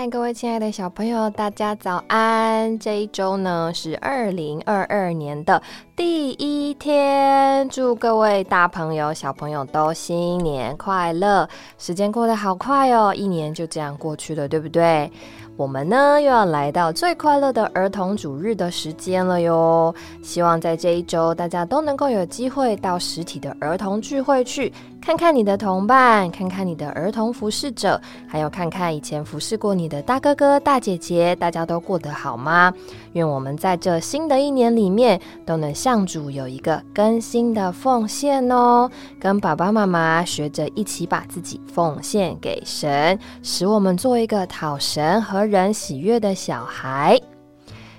嗨，各位亲爱的小朋友，大家早安！这一周呢是二零二二年的第一天，祝各位大朋友、小朋友都新年快乐！时间过得好快哦，一年就这样过去了，对不对？我们呢又要来到最快乐的儿童主日的时间了哟！希望在这一周，大家都能够有机会到实体的儿童聚会去，看看你的同伴，看看你的儿童服侍者，还有看看以前服侍过你的大哥哥、大姐姐，大家都过得好吗？愿我们在这新的一年里面，都能向主有一个更新的奉献哦！跟爸爸妈妈学着一起把自己奉献给神，使我们做一个讨神和人喜悦的小孩。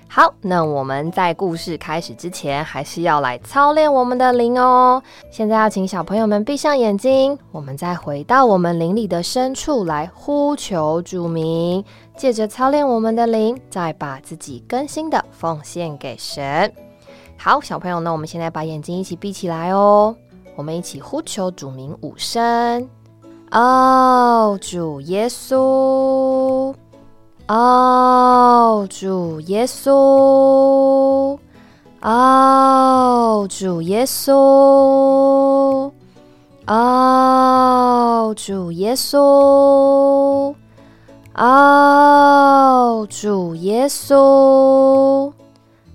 好，那我们在故事开始之前，还是要来操练我们的灵哦。现在要请小朋友们闭上眼睛，我们再回到我们灵里的深处来呼求主名，借着操练我们的灵，再把自己更新的奉献给神。好，小朋友呢，我们现在把眼睛一起闭起来哦，我们一起呼求主名五声。哦，主耶稣。哦，主耶稣！哦，主耶稣！哦，主耶稣！哦，主耶稣！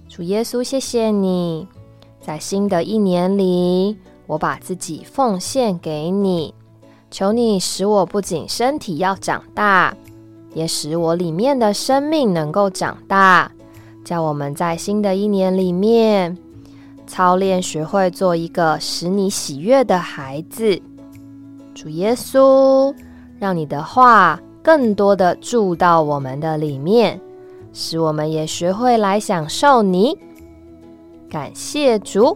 主耶稣，谢谢你，在新的一年里，我把自己奉献给你，求你使我不仅身体要长大。也使我里面的生命能够长大，叫我们在新的一年里面操练，学会做一个使你喜悦的孩子。主耶稣，让你的话更多的住到我们的里面，使我们也学会来享受你。感谢主，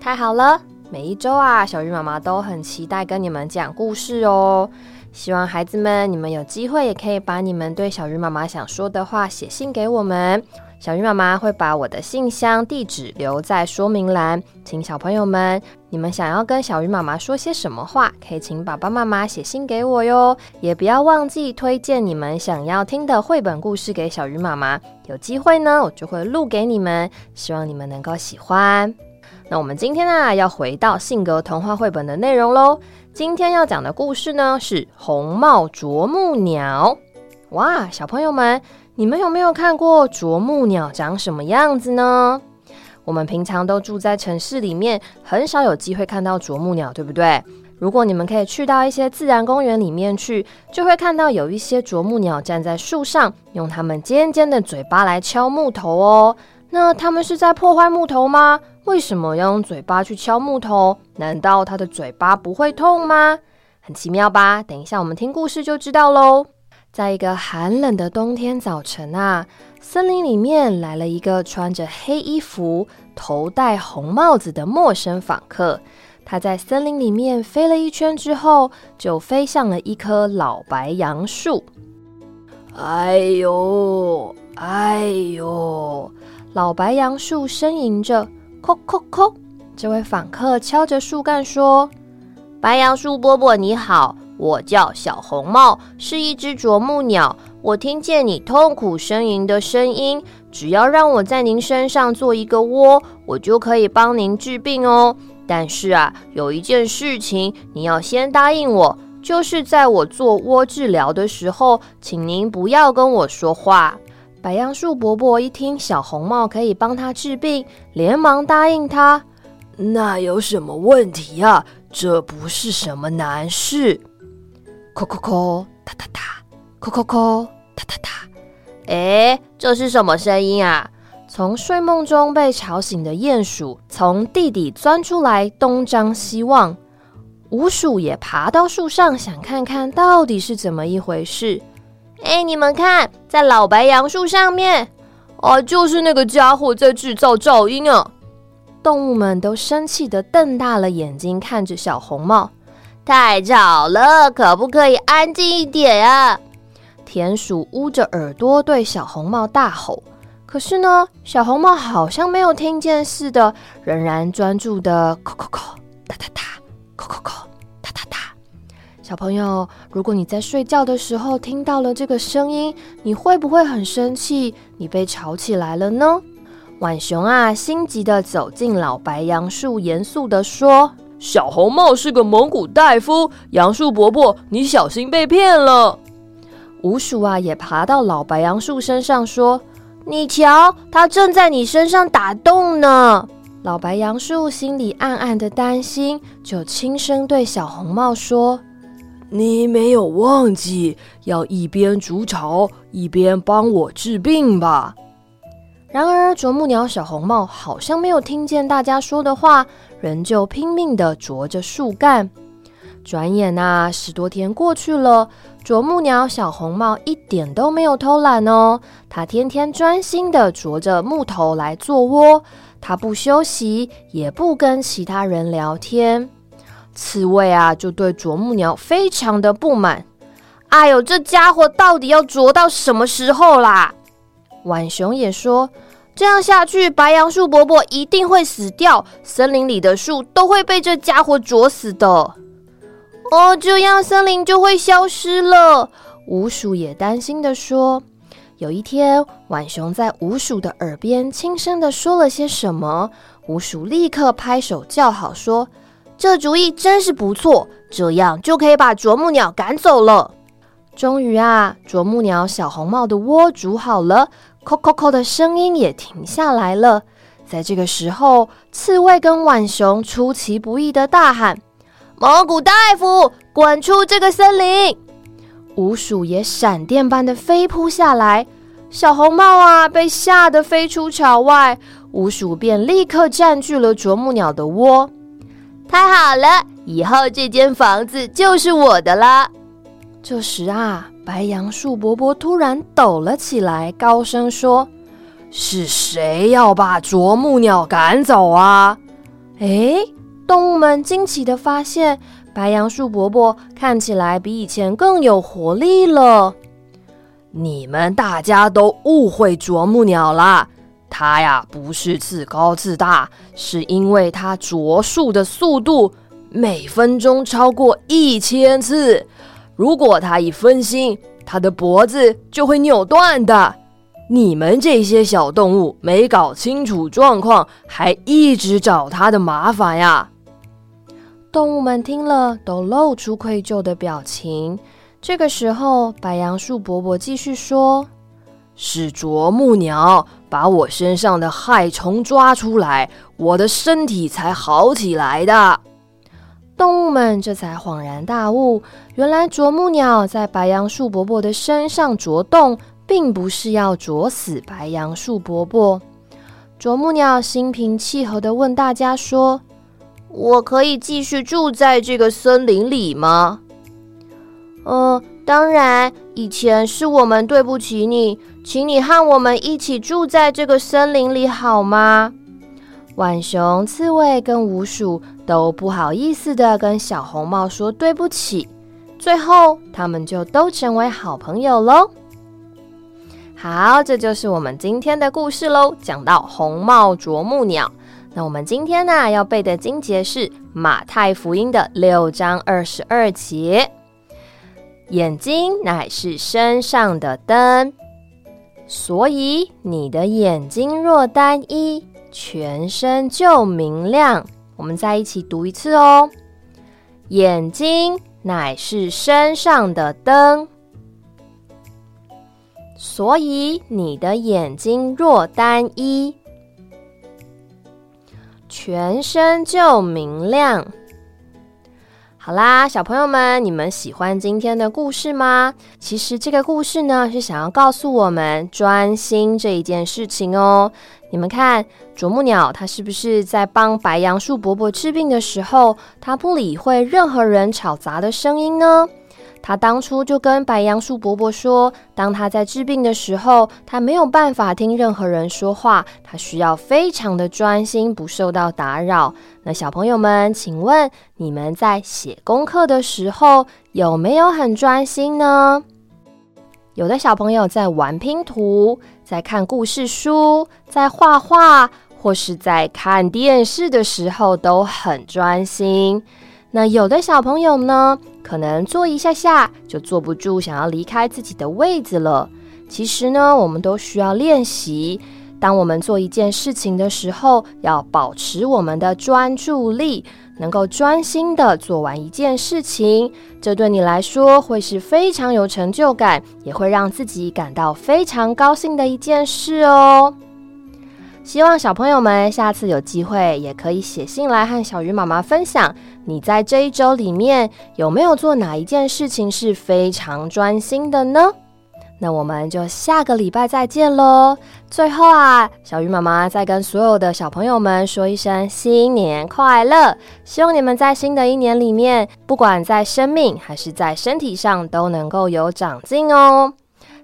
太好了！每一周啊，小鱼妈妈都很期待跟你们讲故事哦。希望孩子们，你们有机会也可以把你们对小鱼妈妈想说的话写信给我们。小鱼妈妈会把我的信箱地址留在说明栏，请小朋友们，你们想要跟小鱼妈妈说些什么话，可以请爸爸妈妈写信给我哟。也不要忘记推荐你们想要听的绘本故事给小鱼妈妈。有机会呢，我就会录给你们，希望你们能够喜欢。那我们今天呢，要回到性格童话绘本的内容喽。今天要讲的故事呢是红帽啄木鸟。哇，小朋友们，你们有没有看过啄木鸟长什么样子呢？我们平常都住在城市里面，很少有机会看到啄木鸟，对不对？如果你们可以去到一些自然公园里面去，就会看到有一些啄木鸟站在树上，用它们尖尖的嘴巴来敲木头哦。那它们是在破坏木头吗？为什么要用嘴巴去敲木头？难道他的嘴巴不会痛吗？很奇妙吧？等一下我们听故事就知道喽。在一个寒冷的冬天早晨啊，森林里面来了一个穿着黑衣服、头戴红帽子的陌生访客。他在森林里面飞了一圈之后，就飞向了一棵老白杨树。哎呦，哎呦！老白杨树呻吟着，叩叩叩。这位访客敲着树干说：“白杨树伯伯你好，我叫小红帽，是一只啄木鸟。我听见你痛苦呻吟的声音，只要让我在您身上做一个窝，我就可以帮您治病哦。但是啊，有一件事情你要先答应我，就是在我做窝治疗的时候，请您不要跟我说话。”白杨树伯伯一听小红帽可以帮他治病，连忙答应他。那有什么问题啊？这不是什么难事。叩叩叩，哒哒哒，叩叩叩，哒哒哒。哎，这是什么声音啊？从睡梦中被吵醒的鼹鼠从地底钻出来，东张西望。鼯鼠也爬到树上，想看看到底是怎么一回事。哎，你们看，在老白杨树上面，啊，就是那个家伙在制造噪音啊！动物们都生气的瞪大了眼睛看着小红帽，太吵了，可不可以安静一点啊？田鼠捂着耳朵对小红帽大吼，可是呢，小红帽好像没有听见似的，仍然专注的叩叩叩，哒哒哒，叩叩叩，小朋友，如果你在睡觉的时候听到了这个声音，你会不会很生气？你被吵起来了呢？浣熊啊，心急的走进老白杨树，严肃的说：“小红帽是个蒙古大夫，杨树伯伯，你小心被骗了。”五鼠啊，也爬到老白杨树身上说：“你瞧，它正在你身上打洞呢。”老白杨树心里暗暗的担心，就轻声对小红帽说：“你没有忘记要一边筑巢一边帮我治病吧？”然而，啄木鸟小红帽好像没有听见大家说的话，仍旧拼命地啄着树干。转眼啊，十多天过去了，啄木鸟小红帽一点都没有偷懒哦，它天天专心地啄着木头来做窝，它不休息，也不跟其他人聊天。刺猬啊，就对啄木鸟非常的不满。哎呦，这家伙到底要啄到什么时候啦？浣熊也说：“这样下去，白杨树伯伯一定会死掉，森林里的树都会被这家伙啄死的。哦，这样森林就会消失了。”鼯鼠也担心的说。有一天，浣熊在鼯鼠的耳边轻声的说了些什么，鼯鼠立刻拍手叫好，说：“这主意真是不错，这样就可以把啄木鸟赶走了。”终于啊，啄木鸟小红帽的窝煮好了。扣扣扣的声音也停下来了。在这个时候，刺猬跟浣熊出其不意的大喊：“蒙古大夫，滚出这个森林！”鼯鼠也闪电般的飞扑下来。小红帽啊，被吓得飞出巢外。鼯鼠便立刻占据了啄木鸟的窝。太好了，以后这间房子就是我的了。这时啊。白杨树伯伯突然抖了起来，高声说：“是谁要把啄木鸟赶走啊？”哎，动物们惊奇的发现，白杨树伯伯看起来比以前更有活力了。你们大家都误会啄木鸟啦，它呀不是自高自大，是因为它啄树的速度每分钟超过一千次。如果他一分心，他的脖子就会扭断的。你们这些小动物没搞清楚状况，还一直找他的麻烦呀！动物们听了都露出愧疚的表情。这个时候，白杨树伯伯继续说：“是啄木鸟把我身上的害虫抓出来，我的身体才好起来的。”动物们这才恍然大悟，原来啄木鸟在白杨树伯伯的身上啄洞，并不是要啄死白杨树伯伯。啄木鸟心平气和地问大家说：“我可以继续住在这个森林里吗？”“嗯，当然。以前是我们对不起你，请你和我们一起住在这个森林里好吗？”浣熊、刺猬跟鼯鼠都不好意思的跟小红帽说对不起，最后他们就都成为好朋友喽。好，这就是我们今天的故事喽，讲到红帽啄木鸟。那我们今天呢要背的经节是马太福音的六章二十二节：眼睛乃是身上的灯，所以你的眼睛若单一。全身就明亮。我们再一起读一次哦。眼睛乃是身上的灯，所以你的眼睛若单一，全身就明亮。好啦，小朋友们，你们喜欢今天的故事吗？其实这个故事呢，是想要告诉我们专心这一件事情哦。你们看，啄木鸟它是不是在帮白杨树伯伯治病的时候，它不理会任何人吵杂的声音呢？他当初就跟白杨树伯伯说，当他在治病的时候，他没有办法听任何人说话，他需要非常的专心，不受到打扰。那小朋友们，请问你们在写功课的时候有没有很专心呢？有的小朋友在玩拼图，在看故事书，在画画，或是在看电视的时候都很专心。那有的小朋友呢？可能坐一下下就坐不住，想要离开自己的位子了。其实呢，我们都需要练习。当我们做一件事情的时候，要保持我们的专注力，能够专心的做完一件事情，这对你来说会是非常有成就感，也会让自己感到非常高兴的一件事哦。希望小朋友们下次有机会也可以写信来和小鱼妈妈分享，你在这一周里面有没有做哪一件事情是非常专心的呢？那我们就下个礼拜再见喽！最后啊，小鱼妈妈再跟所有的小朋友们说一声新年快乐！希望你们在新的一年里面，不管在生命还是在身体上，都能够有长进哦！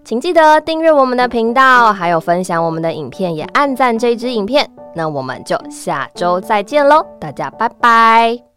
请记得订阅我们的频道，还有分享我们的影片，也按赞这支影片。那我们就下周再见喽，大家拜拜！